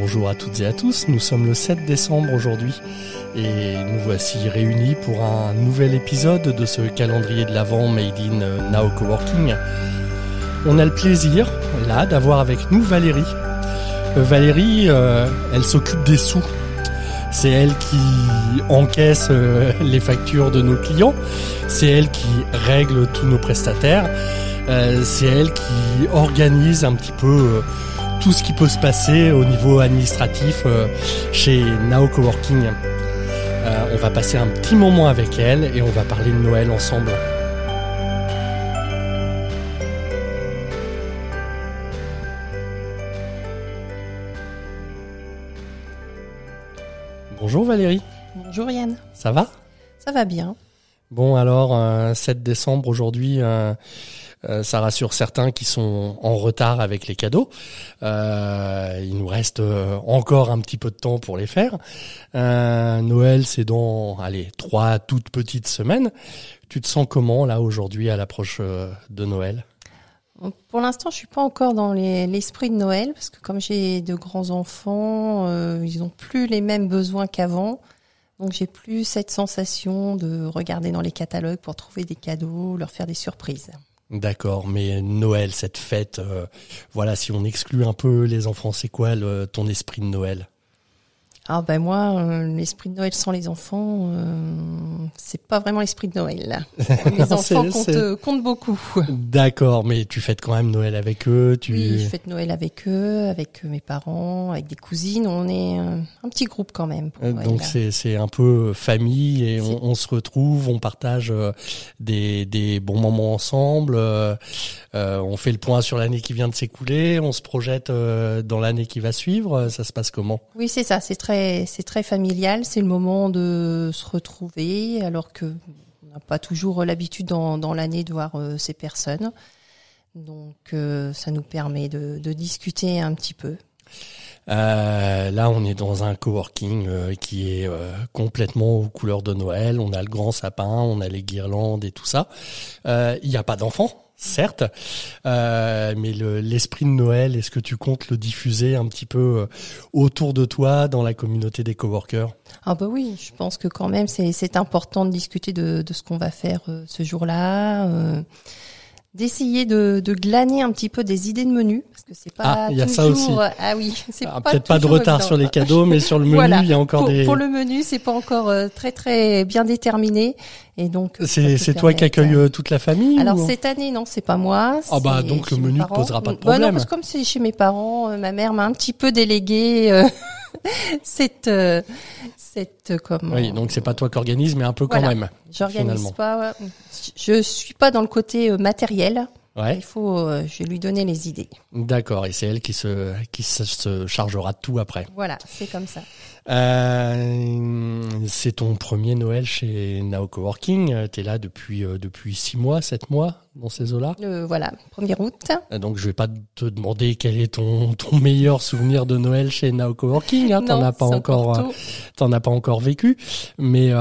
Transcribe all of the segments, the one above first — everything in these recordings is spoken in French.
Bonjour à toutes et à tous, nous sommes le 7 décembre aujourd'hui et nous voici réunis pour un nouvel épisode de ce calendrier de l'Avent Made in Now Coworking. On a le plaisir là d'avoir avec nous Valérie. Euh, Valérie, euh, elle s'occupe des sous. C'est elle qui encaisse euh, les factures de nos clients. C'est elle qui règle tous nos prestataires. c'est elle qui organise un petit peu tout ce qui peut se passer au niveau administratif chez Now Coworking. on va passer un petit moment avec elle et on va parler de Noël ensemble. Bonjour Valérie. Bonjour Yann. Ça va? Ça va bien. Bon alors, 7 euh, décembre aujourd'hui, euh, euh, ça rassure certains qui sont en retard avec les cadeaux. il nous reste encore un petit peu de temps pour les faire. Noël, c'est dans, allez, trois toutes petites semaines. Tu te sens comment là aujourd'hui à l'approche de Noël? Pour l'instant, je suis pas encore dans l'esprit de Noël parce que comme j'ai de grands enfants, euh, ils ont plus les mêmes besoins qu'avant. Donc j'ai plus cette sensation de regarder dans les catalogues pour trouver des cadeaux, leur faire des surprises. D'accord, mais Noël, cette fête, euh, voilà, si on exclut un peu les enfants, c'est quoi ton esprit de Noël? Ah ben moi, euh, l'esprit de Noël sans les enfants, euh, c'est pas vraiment l'esprit de Noël. Les enfants comptent, beaucoup. D'accord, mais tu fêtes quand même Noël avec eux. Tu... Oui, je fête Noël avec eux, avec mes parents, avec des cousines. On est un petit groupe quand même. Euh, donc c'est un peu famille et on, on, se retrouve, on partage des, des bons moments ensemble. on fait le point sur l'année qui vient de s'écouler. On se projette dans l'année qui va suivre. Ça se passe comment? Oui, c'est ça. C'est très c'est très familial. C'est le moment de se retrouver, alors que on n'a pas toujours l'habitude dans, l'année de voir euh, ces personnes. Donc, euh, ça nous permet de, discuter un petit peu. Euh, là, on est dans un coworking qui est complètement aux couleurs de Noël. On a le grand sapin, on a les guirlandes et tout ça. Il n'y a pas d'enfants certes, euh, mais l'esprit de Noël, est-ce que tu comptes le diffuser un petit peu euh, autour de toi dans la communauté des coworkers? Ah bah oui, je pense que quand même c'est important de discuter de, ce qu'on va faire euh, ce jour-là d'essayer de, de, glaner un petit peu des idées de menu parce que c'est pas ah, il y a ça aussi. ah oui c'est ah, peut-être pas de retard sur les cadeaux mais sur le menu il y a encore pour, des pour le menu c'est pas encore euh, très très bien déterminé. Et donc c'est c'est toi qui accueille euh, toute la famille alors cette année non c'est pas moi ah bah donc le menu ne posera pas de problème bah non parce que comme c'est chez mes parents euh, ma mère m'a un petit peu délégué cette cette comme oui donc c'est pas toi qui organise mais un peu quand même j'organise pas je suis pas dans le côté euh, matériel Ouais. Il faut, euh, je vais lui donner les idées. D'accord, et c'est elle qui se, qui se chargera de tout après. Voilà, c'est comme ça. Euh, c'est ton premier Noël chez Now Coworking. Tu es là depuis, euh, depuis six mois, sept mois dans ces eaux-là euh, Voilà, 1er août. Euh, donc je vais pas te demander quel est ton, ton meilleur souvenir de Noël chez Now Coworking. Hein, t'en as pas encore, t'en as pas encore vécu. Mais,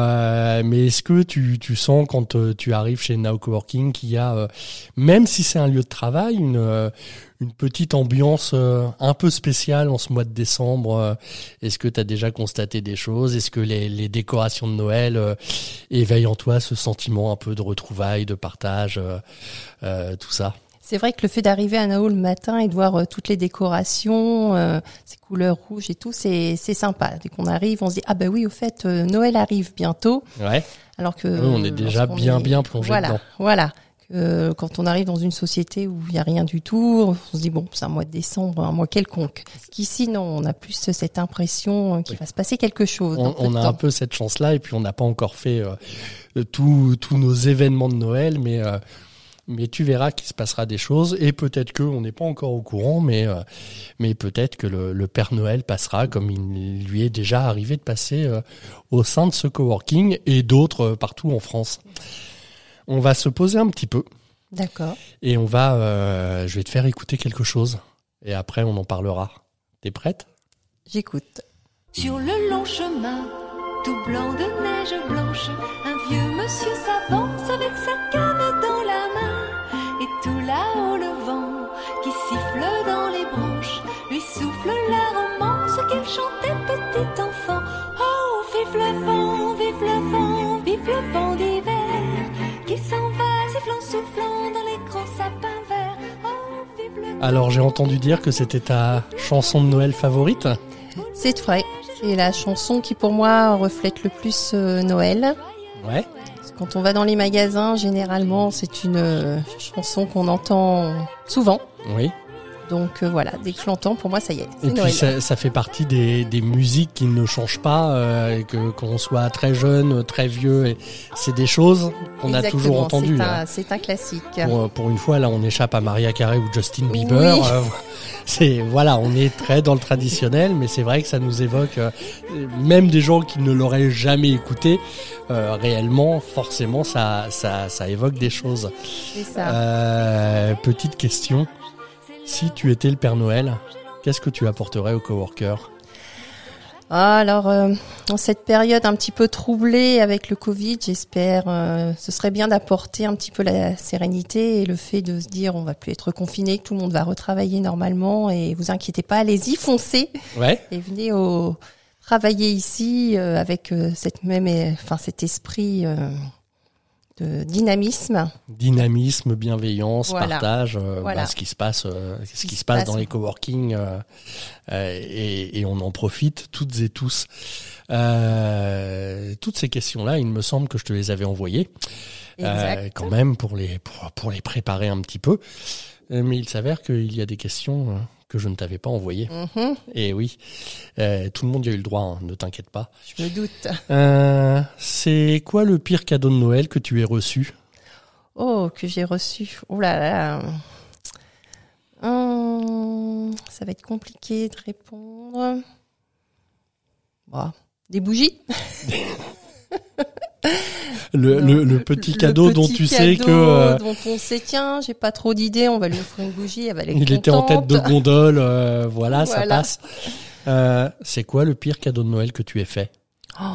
mais est-ce que tu, tu sens quand tu arrives chez Now Coworking qu'il y a, même si c'est un lieu de travail, une une petite ambiance euh, un peu spéciale en ce mois de décembre. Euh, est-ce que tu as déjà constaté des choses? Est-ce que les, les, décorations de Noël euh, éveillent en toi ce sentiment un peu de retrouvailles, de partage, tout ça c'est vrai que le fait d'arriver à Nao le matin et de voir toutes les décorations, ces couleurs rouges et tout, c'est c'est sympa. Dès qu'on arrive, on se dit ah ben oui, au fait Noël arrive bientôt. Ouais. Alors que on est déjà bien bien plongé voilà, dedans. Voilà. Euh, quand on arrive dans une société où il n'y a rien du tout, on se dit bon, c'est un mois de décembre, un mois quelconque. Qu'ici, non, on a plus cette impression qu'il va se passer quelque chose. On, a un peu cette chance-là, et puis on n'a pas encore fait euh, tous nos événements de Noël, mais euh, mais tu verras qu'il se passera des choses, et peut-être que on n'est pas encore au courant, mais euh, mais peut-être que le, le, Père Noël passera comme il lui est déjà arrivé de passer au sein de ce coworking et d'autres partout en France. On va se poser un petit peu. D'accord. Et on va, euh, je vais te faire écouter quelque chose. Et après, on en parlera. T'es prête? J'écoute. Sur le long chemin, tout blanc de neige blanche, un vieux monsieur s'avance avec sa canne dans la main. Tout là-haut, le vent qui siffle dans les branches lui souffle la romance chantait petit enfant. Oh, vive le vent, vive le vent, vive le vent d'hiver, qui s'en va sifflant, soufflant dans les grands sapins verts. Oh, vive le Alors j'ai entendu dire que c'était ta chanson de Noël favorite. C'est vrai. C'est la chanson qui pour moi reflète le plus euh, Noël. Ouais. Quand on va dans les magasins, généralement, c'est une euh, chanson qu'on entend souvent. Oui. Donc euh, voilà, dès que je l'entends, pour moi, ça y est, Et puis ça, ça fait partie des, des musiques qui ne changent pas, euh, que qu'on soit très jeune, très vieux, et c'est des choses qu'on a toujours entendues. c'est là. un- C'est un, classique. Pour, pour une fois, là, on échappe à Maria Carey ou Justin Bieber. Oui. euh, c'est voilà, on est très dans le traditionnel, mais c'est vrai que ça nous évoque euh, même des gens qui ne l'auraient jamais écouté. euh, réellement, forcément, ça, ça, ça évoque des choses. C'est ça. Euh, petite question si tu étais le Père Noël, qu'est-ce que tu apporterais aux coworkers? Ah, alors, euh, en cette période un petit peu troublée avec le Covid, j'espère, euh, ce serait bien d'apporter un petit peu la sérénité et le fait de se dire on va plus être confiné, que tout le monde va retravailler normalement et vous inquiétez pas, allez-y, foncez Ouais. et venez au travailler ici euh, avec euh, cette même, enfin cet esprit de dynamisme. Dynamisme, bienveillance, Voilà. partage, euh, Voilà. bah, ce qui se passe, euh, ce qui qui se se passe passe. dans les coworking, euh, euh, et, et on en profite toutes et tous. Toutes ces questions-là, il me semble que je te les avais envoyées, quand même pour les pour, pour les préparer un petit peu. Mais il s'avère qu'il y a des questions que je ne t'avais pas envoyées. Mhm, Et oui, euh, tout le monde y a eu le droit, hein, ne t'inquiète pas. je me doute. Euh, c'est quoi le pire cadeau de Noël que tu aies reçu? Oh, que j'ai reçu. Oh là là. Hum, ça va être compliqué de répondre. Bah, des bougies. le, Non, le, le petit cadeau Le dont tu sais que euh, dont on sait tiens, j'ai pas trop d'idées, on va lui offrir une bougie, elle va il était en tête de gondole, euh, voilà, ça passe. Euh, c'est quoi le pire cadeau de Noël que tu aies fait? Oh,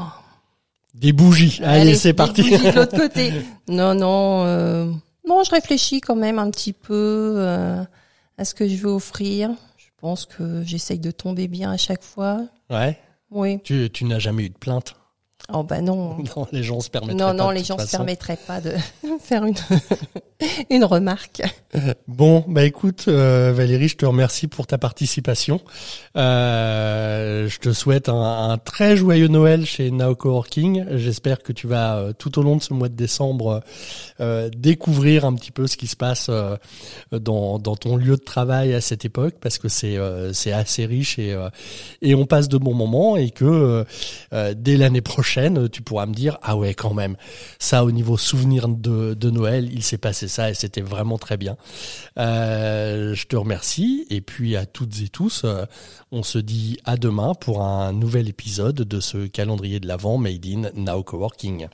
Des bougies. Allez, c'est des parti. bougies de l'autre côté. Non, non, euh, non, je réfléchis quand même un petit peu à ce que je veux offrir. Je pense que j'essaye de tomber bien à chaque fois. Ouais. Oui. Tu, tu n'as jamais eu de plainte? Oh bah non. Non, les gens se permettraient Non, pas. non, les se permettraient pas de faire une, une remarque. Bon, bah écoute, euh, Valérie, je te remercie pour ta participation. Euh, je te souhaite un, un très joyeux Noël chez Now Coworking. J'espère que tu vas euh, tout au long de ce mois de décembre euh, découvrir un petit peu ce qui se passe euh, dans, dans ton lieu de travail à cette époque, parce que c'est euh, c'est assez riche et euh, et on passe de bons moments et que euh, euh, dès l'année prochaine, tu pourras me dire ah ouais quand même ça au niveau souvenir de, Noël, il s'est passé ça et c'était vraiment très bien. Euh, je te remercie et puis à toutes et tous, euh, on se dit à demain pour un nouvel épisode de ce calendrier de l'avant made in Now Coworking.